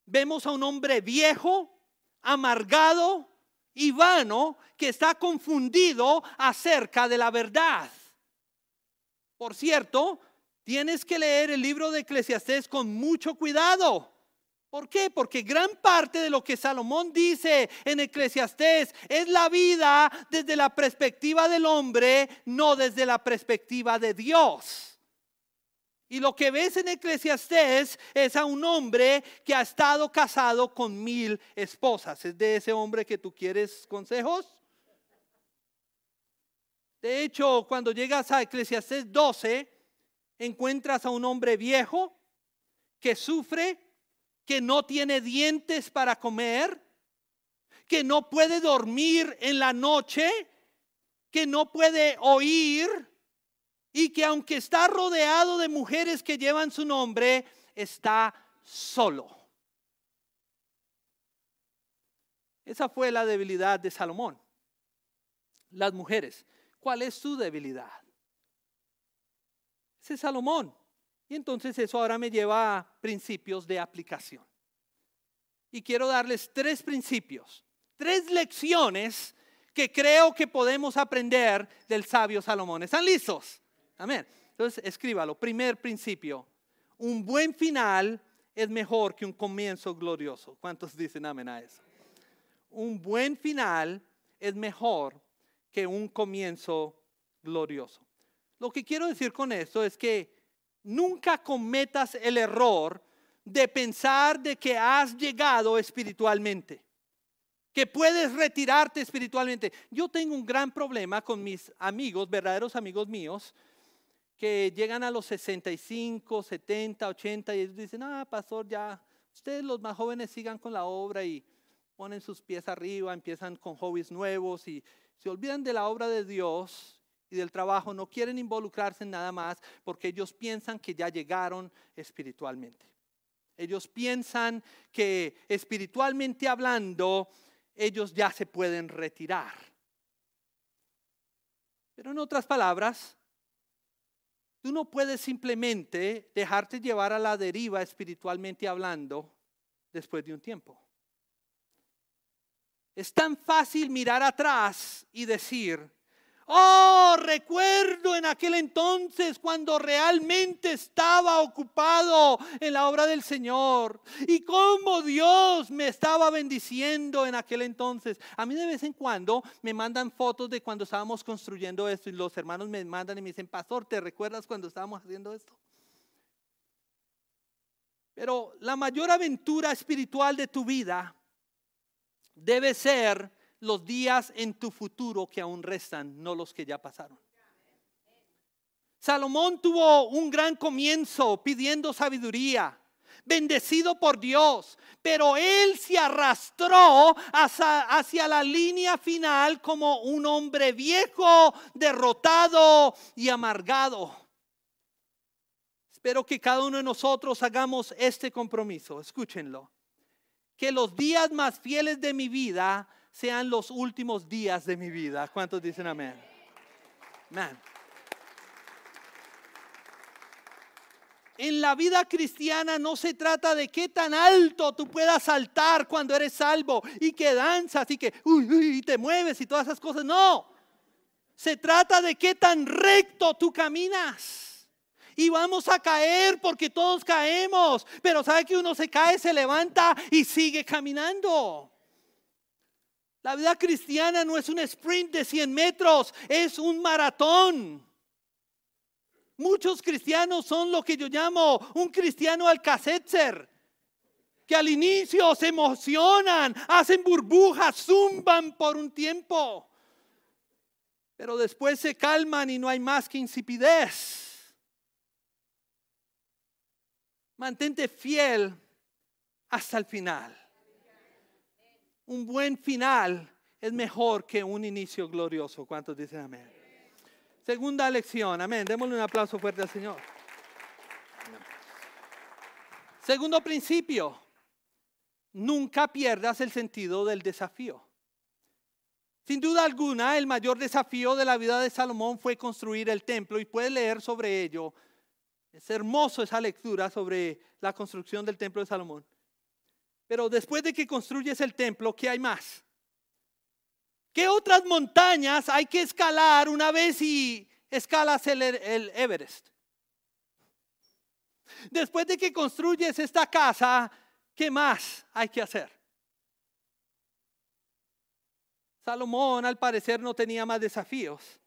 vemos a un hombre viejo, amargado y vano que está confundido acerca de la verdad. Por cierto, tienes que leer el libro de Eclesiastés con mucho cuidado ¿Por qué? Porque gran parte de lo que Salomón dice en Eclesiastés es la vida desde la perspectiva del hombre, no desde la perspectiva de Dios. Y lo que ves en Eclesiastés es a un hombre que ha estado casado con mil esposas. ¿Es de ese hombre que tú quieres consejos? De hecho, cuando llegas a Eclesiastés 12, encuentras a un hombre viejo que sufre que no tiene dientes para comer, que no puede dormir en la noche, que no puede oír y que aunque está rodeado de mujeres que llevan su nombre, está solo. Esa fue la debilidad de Salomón. Las mujeres. ¿Cuál es su debilidad? Ese es Salomón. Y entonces eso ahora me lleva a principios de aplicación. Y quiero darles tres principios, tres lecciones que creo que podemos aprender del sabio Salomón. ¿Están listos? Amén. Entonces escríbalo. Primer principio. Un buen final es mejor que un comienzo glorioso. ¿Cuántos dicen amén a eso? Un buen final es mejor que un comienzo glorioso. Lo que quiero decir con esto es que nunca cometas el error de pensar de que has llegado espiritualmente, que puedes retirarte espiritualmente. Yo tengo un gran problema con mis amigos, verdaderos amigos míos, que llegan a los 65, 70, 80 y dicen, ah, pastor, ya, ustedes los más jóvenes sigan con la obra y ponen sus pies arriba, empiezan con hobbies nuevos y se olvidan de la obra de Dios y del trabajo, no quieren involucrarse en nada más porque ellos piensan que ya llegaron espiritualmente. Ellos piensan que espiritualmente hablando, ellos ya se pueden retirar. Pero en otras palabras, tú no puedes simplemente dejarte llevar a la deriva espiritualmente hablando después de un tiempo. Es tan fácil mirar atrás y decir, Oh, recuerdo en aquel entonces cuando realmente estaba ocupado en la obra del Señor y cómo Dios me estaba bendiciendo en aquel entonces. A mí de vez en cuando me mandan fotos de cuando estábamos construyendo esto y los hermanos me mandan y me dicen, pastor, ¿te recuerdas cuando estábamos haciendo esto? Pero la mayor aventura espiritual de tu vida debe ser los días en tu futuro que aún restan, no los que ya pasaron. Salomón tuvo un gran comienzo pidiendo sabiduría. bendecido por Dios, pero él se arrastró hacia, la línea final como un hombre viejo, derrotado y amargado. Espero que cada uno de nosotros hagamos este compromiso. Escúchenlo. Que los días más fieles de mi vida sean los últimos días de mi vida. ¿Cuántos dicen amén? Amén. en la vida cristiana no se trata de qué tan alto tú puedas saltar cuando eres salvo y que danzas y que uy, te mueves y todas esas cosas. No. Se trata de qué tan recto tú caminas. Y vamos a caer porque todos caemos. Pero sabe que uno se cae, se levanta y sigue caminando. La vida cristiana no es un sprint de 100 metros, es un maratón. Muchos cristianos son lo que yo llamo un cristiano alcacetzer, que al inicio se emocionan, hacen burbujas, zumban por un tiempo, pero después se calman y no hay más que insipidez. Mantente fiel hasta el final. Un buen final es mejor que un inicio glorioso. ¿Cuántos dicen amén? Segunda lección, amén. Démosle un aplauso fuerte al Señor. Segundo principio, nunca pierdas el sentido del desafío. Sin duda alguna, el mayor desafío de la vida de Salomón fue construir el templo y puedes leer sobre ello. Es hermoso esa lectura sobre la construcción del templo de Salomón. Pero después de que construyes el templo, ¿qué hay más? ¿Qué otras montañas hay que escalar una vez y escalas el, el Everest? Después de que construyes esta casa, ¿qué más hay que hacer? Salomón al parecer no tenía más desafíos,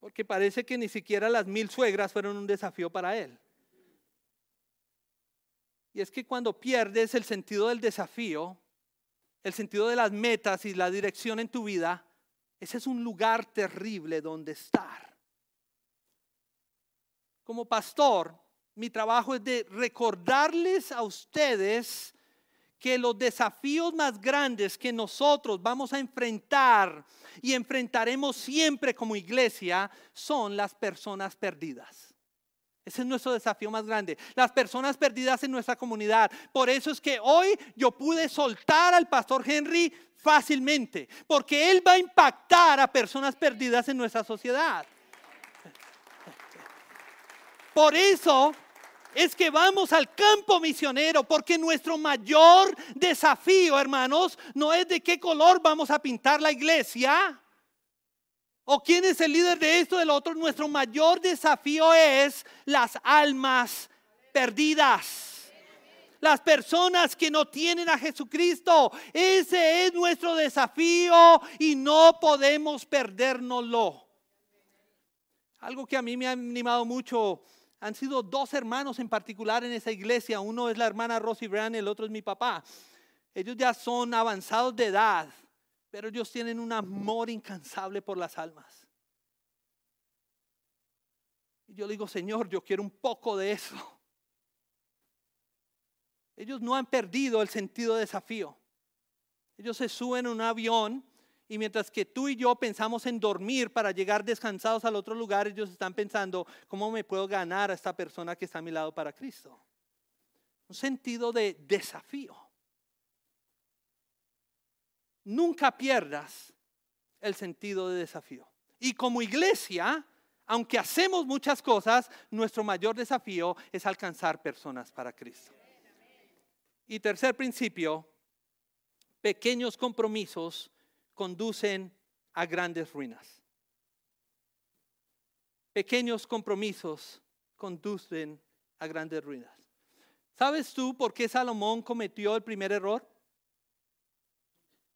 porque parece que ni siquiera las mil suegras fueron un desafío para él. Y es que cuando pierdes el sentido del desafío, el sentido de las metas y la dirección en tu vida, ese es un lugar terrible donde estar. Como pastor, mi trabajo es de recordarles a ustedes que los desafíos más grandes que nosotros vamos a enfrentar y enfrentaremos siempre como iglesia son las personas perdidas. Ese es nuestro desafío más grande. Las personas perdidas en nuestra comunidad. Por eso es que hoy yo pude soltar al pastor Henry fácilmente, porque él va a impactar a personas perdidas en nuestra sociedad. Por eso es que vamos al campo misionero, porque nuestro mayor desafío, hermanos, no es de qué color vamos a pintar la iglesia, ¿O quién es el líder de esto, del otro? Nuestro mayor desafío es las almas perdidas. Las personas que no tienen a Jesucristo. Ese es nuestro desafío y no podemos perdérnoslo. Algo que a mí me ha animado mucho han sido dos hermanos en particular en esa iglesia. Uno es la hermana Rosy Brown, el otro es mi papá. Ellos ya son avanzados de edad pero ellos tienen un amor incansable por las almas. Y yo digo, Señor, yo quiero un poco de eso. Ellos no han perdido el sentido de desafío. Ellos se suben en un avión y mientras que tú y yo pensamos en dormir para llegar descansados al otro lugar, ellos están pensando, ¿cómo me puedo ganar a esta persona que está a mi lado para Cristo? Un sentido de desafío nunca pierdas el sentido de desafío. Y como iglesia, aunque hacemos muchas cosas, nuestro mayor desafío es alcanzar personas para Cristo. Y tercer principio, pequeños compromisos conducen a grandes ruinas. Pequeños compromisos conducen a grandes ruinas. ¿Sabes tú por qué Salomón cometió el primer error?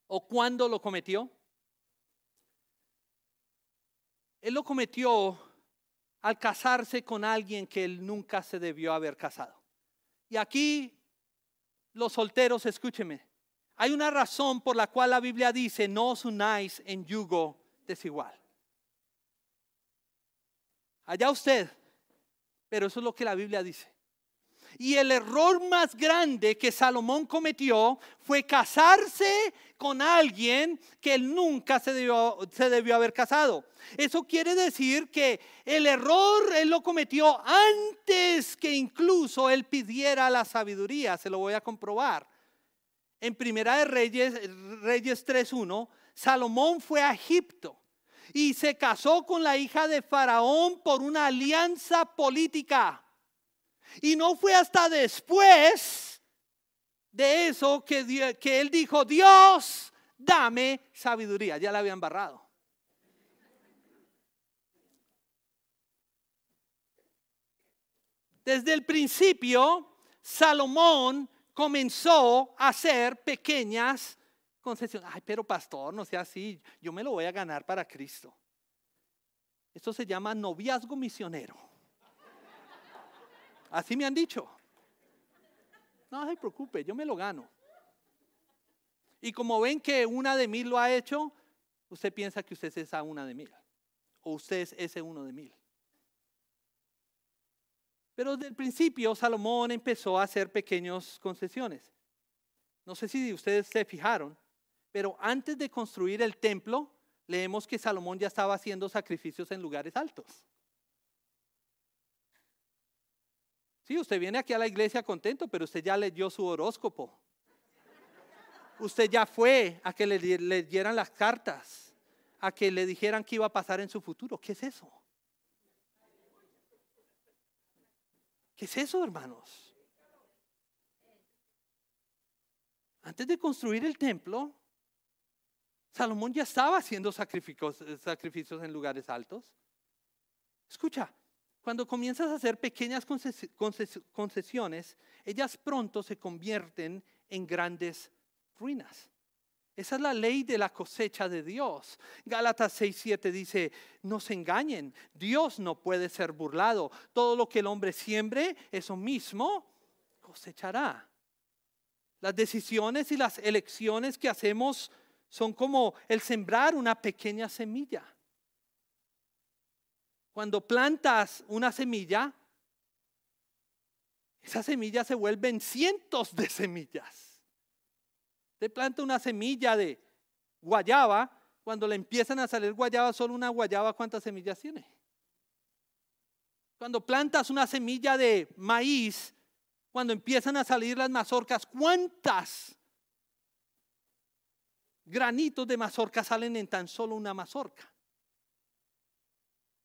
O cuándo lo cometió? Él lo cometió al casarse con alguien que él nunca se debió haber casado. Y aquí, los solteros, escúcheme, hay una razón por la cual la Biblia dice, no os unáis en yugo desigual. Allá usted, pero eso es lo que la Biblia dice. Y el error más grande que Salomón cometió fue casarse con alguien que él nunca se debió, haber casado. Eso quiere decir que el error él lo cometió antes que incluso él pidiera la sabiduría. Se lo voy a comprobar. En Primera de Reyes, Reyes 3.1, Salomón fue a Egipto y se casó con la hija de Faraón por una alianza política. Y no fue hasta después de eso que, él dijo, Dios, dame sabiduría. Ya la habían barrado. Desde el principio, Salomón comenzó a hacer pequeñas concesiones. Ay, pero pastor, no sea así, yo me lo voy a ganar para Cristo. Esto se llama noviazgo misionero. Así me han dicho. No se preocupe, yo me lo gano. Y como ven que una de mil lo ha hecho, usted piensa que usted es esa una de mil. O usted es ese uno de mil. Pero desde el principio Salomón empezó a hacer pequeñas concesiones. No sé si ustedes se fijaron, pero antes de construir el templo, leemos que Salomón ya estaba haciendo sacrificios en lugares altos. Sí, usted viene aquí a la iglesia contento, pero usted ya leyó su horóscopo. Usted ya fue a que le leyeran las cartas, a que le dijeran qué iba a pasar en su futuro. ¿Qué es eso? ¿Qué es eso, hermanos? Antes de construir el templo, Salomón ya estaba haciendo sacrificios, sacrificios en lugares altos. Escucha, cuando comienzas a hacer pequeñas concesiones, ellas pronto se convierten en grandes ruinas. Esa es la ley de la cosecha de Dios. Gálatas 6:7 dice, no se engañen, Dios no puede ser burlado. Todo lo que el hombre siembre, eso mismo cosechará. Las decisiones y las elecciones que hacemos son como el sembrar una pequeña semilla. Cuando plantas una semilla, esa semilla se vuelven cientos de semillas. Te planta una semilla de guayaba, cuando le empiezan a salir guayaba, solo una guayaba, ¿cuántas semillas tiene? Cuando plantas una semilla de maíz, cuando empiezan a salir las mazorcas, ¿cuántas granitos de mazorca salen en tan solo una mazorca?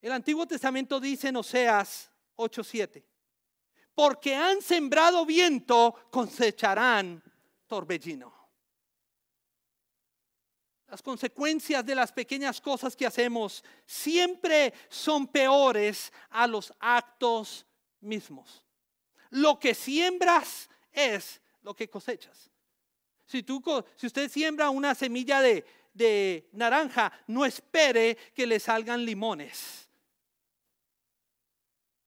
El Antiguo Testamento dice en Oseas 8:7, porque han sembrado viento, cosecharán torbellino. Las consecuencias de las pequeñas cosas que hacemos siempre son peores a los actos mismos. Lo que siembras es lo que cosechas. Si, tú, si usted siembra una semilla de, de naranja, no espere que le salgan limones.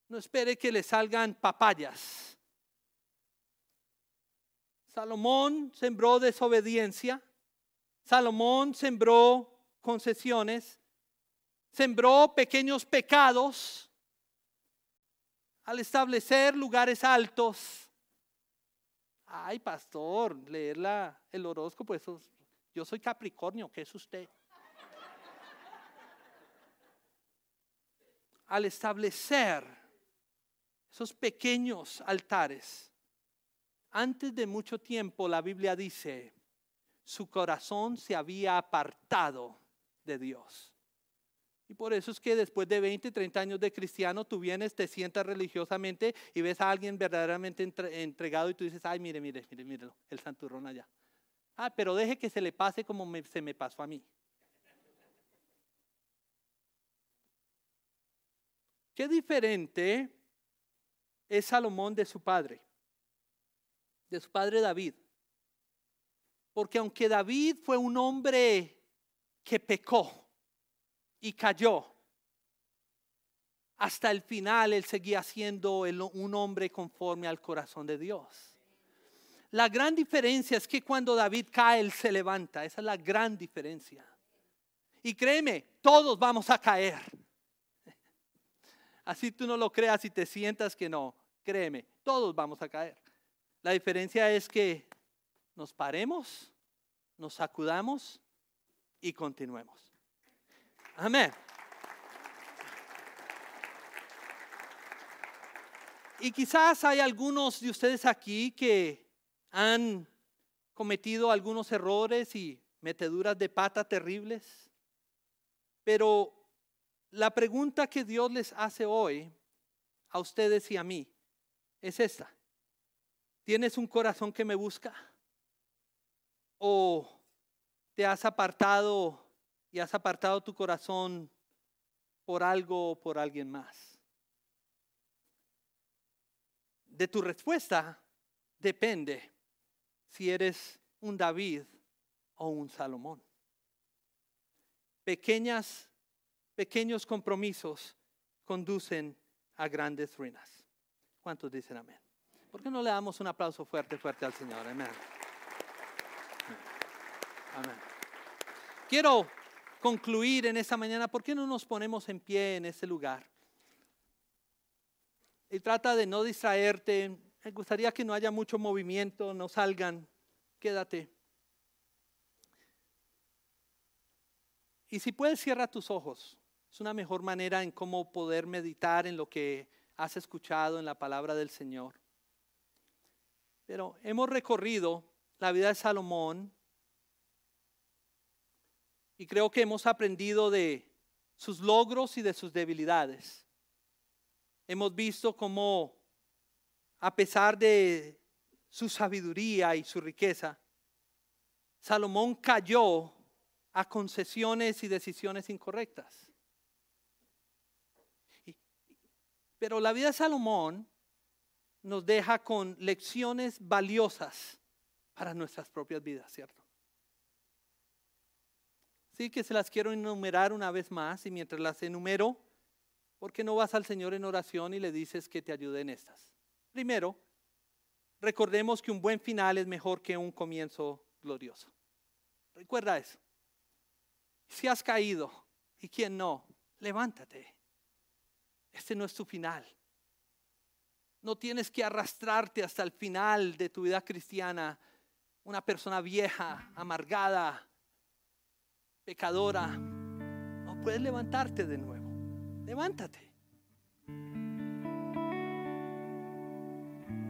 No espere que le salgan papayas. Salomón sembró desobediencia. Salomón sembró concesiones. Sembró pequeños pecados al establecer lugares altos. Ay, pastor, leer el horóscopo, eso, yo soy Capricornio, ¿qué es usted? al establecer esos pequeños altares, antes de mucho tiempo la Biblia dice, su corazón se había apartado de Dios. Y por eso es que después de 20, 30 años de cristiano, tú vienes, te sientas religiosamente y ves a alguien verdaderamente entregado y tú dices, ay, mire, mire, mire, mire, el santurrón allá. Ah, pero deje que se le pase como se me pasó a mí. Qué diferente es Salomón de su padre, de su padre David. Porque aunque David fue un hombre que pecó y cayó, hasta el final él seguía siendo un hombre conforme al corazón de Dios. La gran diferencia es que cuando David cae, él se levanta. Esa es la gran diferencia. Y créeme, todos vamos a caer. Así tú no lo creas y te sientas que no. Créeme, todos vamos a caer. La diferencia es que nos paremos, nos sacudamos y continuemos. Amén. Y quizás hay algunos de ustedes aquí que han cometido algunos errores y meteduras de pata terribles. Pero la pregunta que Dios les hace hoy a ustedes y a mí es esta. ¿Tienes un corazón que me busca? ¿O te has apartado y has apartado tu corazón por algo o por alguien más? De tu respuesta depende si eres un David o un Salomón. Pequeñas, pequeños compromisos conducen a grandes ruinas. ¿Cuántos dicen amén? ¿Por qué no le damos un aplauso fuerte, fuerte al Señor? Amén. Amén. Quiero concluir en esta mañana, ¿por qué no nos ponemos en pie en este lugar? Y trata de no distraerte. Me gustaría que no haya mucho movimiento, no salgan. Quédate. Y si puedes, cierra tus ojos. Es una mejor manera en cómo poder meditar en lo que has escuchado en la palabra del Señor. Pero hemos recorrido la vida de Salomón y creo que hemos aprendido de sus logros y de sus debilidades. Hemos visto cómo, a pesar de su sabiduría y su riqueza, Salomón cayó a concesiones y decisiones incorrectas. Pero la vida de Salomón nos deja con lecciones valiosas para nuestras propias vidas, ¿cierto? Sí que se las quiero enumerar una vez más y mientras las enumero, ¿por qué no vas al Señor en oración y le dices que te ayude en estas? Primero, recordemos que un buen final es mejor que un comienzo glorioso. Recuerda eso. Si has caído y quien no, levántate. Este no es tu final. No tienes que arrastrarte hasta el final de tu vida cristiana. Una persona vieja, amargada, pecadora. No puedes levantarte de nuevo. Levántate.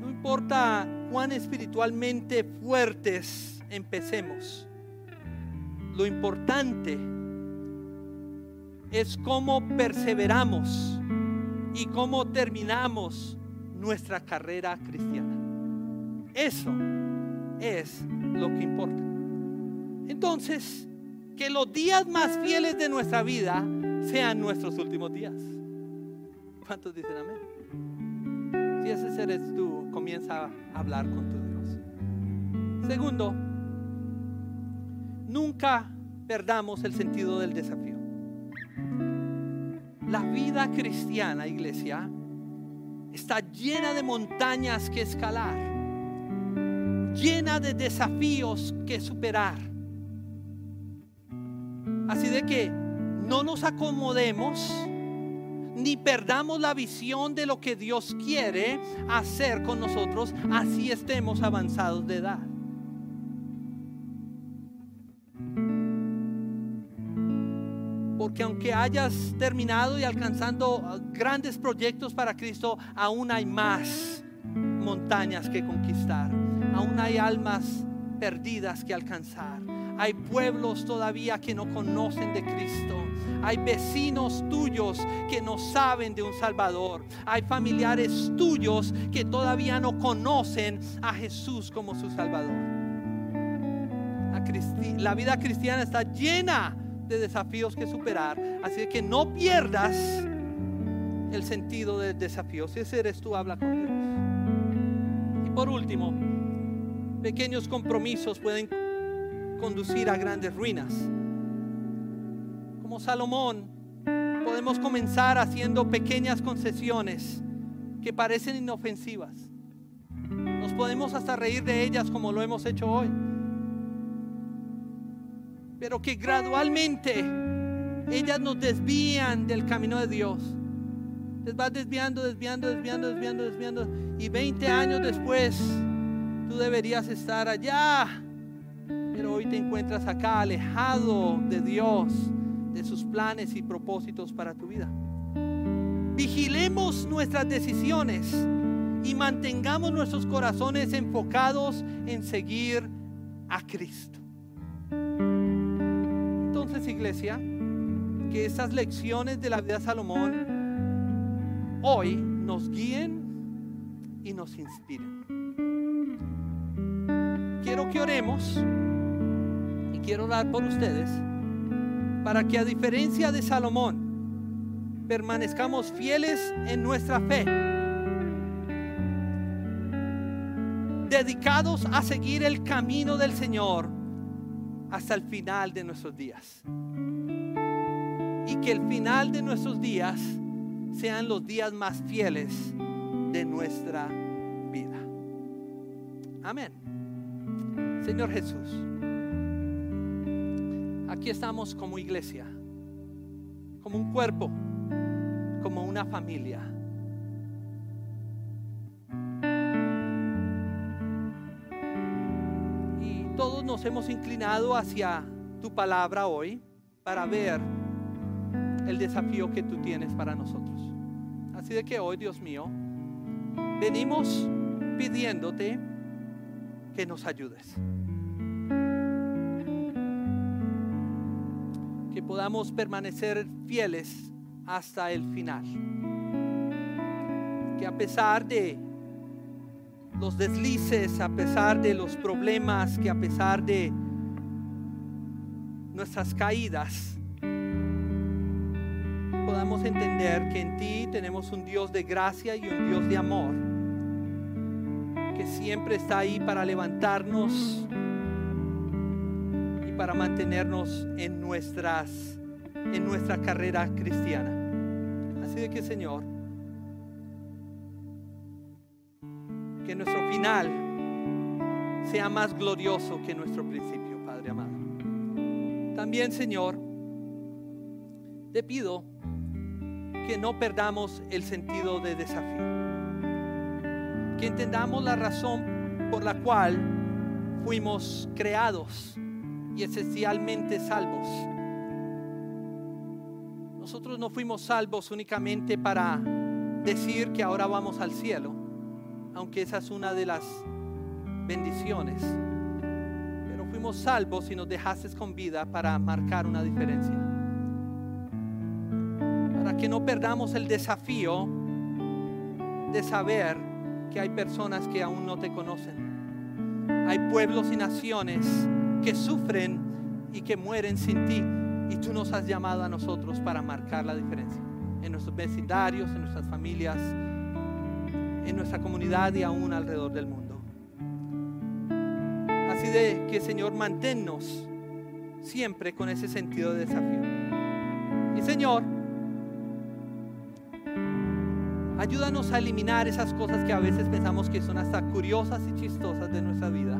No importa cuán espiritualmente fuertes empecemos. Lo importante es cómo perseveramos y cómo terminamos nuestra carrera cristiana. Eso es lo que importa. Entonces, que los días más fieles de nuestra vida sean nuestros últimos días. ¿Cuántos dicen amén? Si ese eres tú, comienza a hablar con tu Dios. Segundo, nunca perdamos el sentido del desafío. La vida cristiana, iglesia, está llena de montañas que escalar, llena de desafíos que superar. Así de que no nos acomodemos ni perdamos la visión de lo que Dios quiere hacer con nosotros, así estemos avanzados de edad. Porque aunque hayas terminado y alcanzando grandes proyectos para Cristo, aún hay más montañas que conquistar. Aún hay almas perdidas que alcanzar. Hay pueblos todavía que no conocen de Cristo. Hay vecinos tuyos que no saben de un Salvador. Hay familiares tuyos que todavía no conocen a Jesús como su Salvador. La, la vida cristiana está llena de desafíos que superar. Así que no pierdas el sentido del desafío. Si ese eres tú, habla con Dios. Y por último, pequeños compromisos pueden conducir a grandes ruinas. Como Salomón, podemos comenzar haciendo pequeñas concesiones que parecen inofensivas. Nos podemos hasta reír de ellas como lo hemos hecho hoy pero que gradualmente ellas nos desvían del camino de Dios. Les va desviando, desviando, desviando, desviando, desviando. Y 20 años después, tú deberías estar allá. Pero hoy te encuentras acá alejado de Dios, de sus planes y propósitos para tu vida. Vigilemos nuestras decisiones y mantengamos nuestros corazones enfocados en seguir a Cristo. Entonces, iglesia, que estas lecciones de la vida de Salomón hoy nos guíen y nos inspiren. Quiero que oremos y quiero orar por ustedes para que a diferencia de Salomón permanezcamos fieles en nuestra fe dedicados a seguir el camino del Señor hasta el final de nuestros días. Y que el final de nuestros días sean los días más fieles de nuestra vida. Amén. Señor Jesús, aquí estamos como iglesia, como un cuerpo, como una familia hemos inclinado hacia tu palabra hoy para ver el desafío que tú tienes para nosotros. Así de que hoy, Dios mío, venimos pidiéndote que nos ayudes. Que podamos permanecer fieles hasta el final. Que a pesar de los deslices, a pesar de los problemas, que a pesar de nuestras caídas, podamos entender que en ti tenemos un Dios de gracia y un Dios de amor, que siempre está ahí para levantarnos y para mantenernos en nuestras en nuestra carrera cristiana. Así de que, Señor, que nuestro final sea más glorioso que nuestro principio, Padre amado. También, Señor, te pido que no perdamos el sentido de desafío. Que entendamos la razón por la cual fuimos creados y esencialmente salvos. Nosotros no fuimos salvos únicamente para decir que ahora vamos al cielo aunque esa es una de las bendiciones. Pero fuimos salvos y nos dejaste con vida para marcar una diferencia. Para que no perdamos el desafío de saber que hay personas que aún no te conocen. Hay pueblos y naciones que sufren y que mueren sin ti. Y tú nos has llamado a nosotros para marcar la diferencia en nuestros vecindarios, en nuestras familias, en nuestra comunidad y aún alrededor del mundo. Así de que Señor, manténnos siempre con ese sentido de desafío. Y Señor, ayúdanos a eliminar esas cosas que a veces pensamos que son hasta curiosas y chistosas de nuestra vida,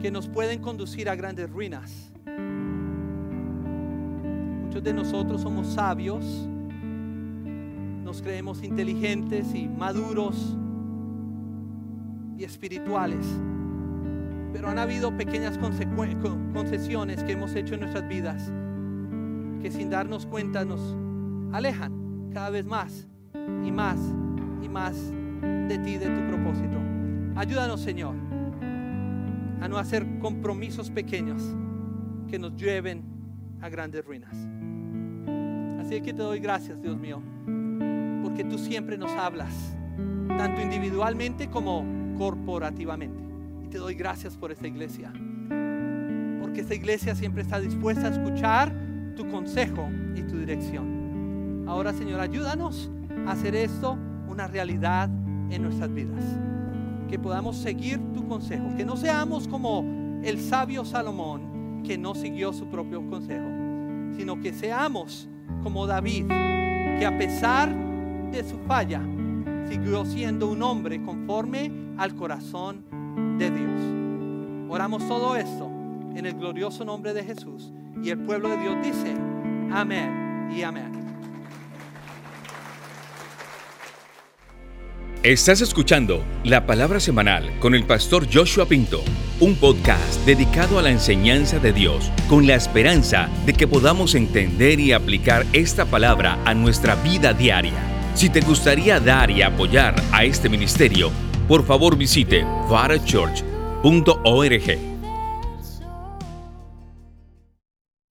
que nos pueden conducir a grandes ruinas. Muchos de nosotros somos sabios creemos inteligentes y maduros y espirituales. Pero han habido pequeñas concesiones que hemos hecho en nuestras vidas que sin darnos cuenta nos alejan cada vez más y más y más de ti, de tu propósito. Ayúdanos, Señor, a no hacer compromisos pequeños que nos lleven a grandes ruinas. Así que te doy gracias, Dios mío que tú siempre nos hablas, tanto individualmente como corporativamente. Y te doy gracias por esta iglesia, porque esta iglesia siempre está dispuesta a escuchar tu consejo y tu dirección. Ahora, Señor, ayúdanos a hacer esto una realidad en nuestras vidas. Que podamos seguir tu consejo, que no seamos como el sabio Salomón que no siguió su propio consejo, sino que seamos como David, que a pesar de su falla, siguió siendo un hombre conforme al corazón de Dios. Oramos todo esto en el glorioso nombre de Jesús y el pueblo de Dios dice, amén y amén. Estás escuchando la palabra semanal con el pastor Joshua Pinto, un podcast dedicado a la enseñanza de Dios, con la esperanza de que podamos entender y aplicar esta palabra a nuestra vida diaria. Si te gustaría dar y apoyar a este ministerio, por favor visite farachurch.org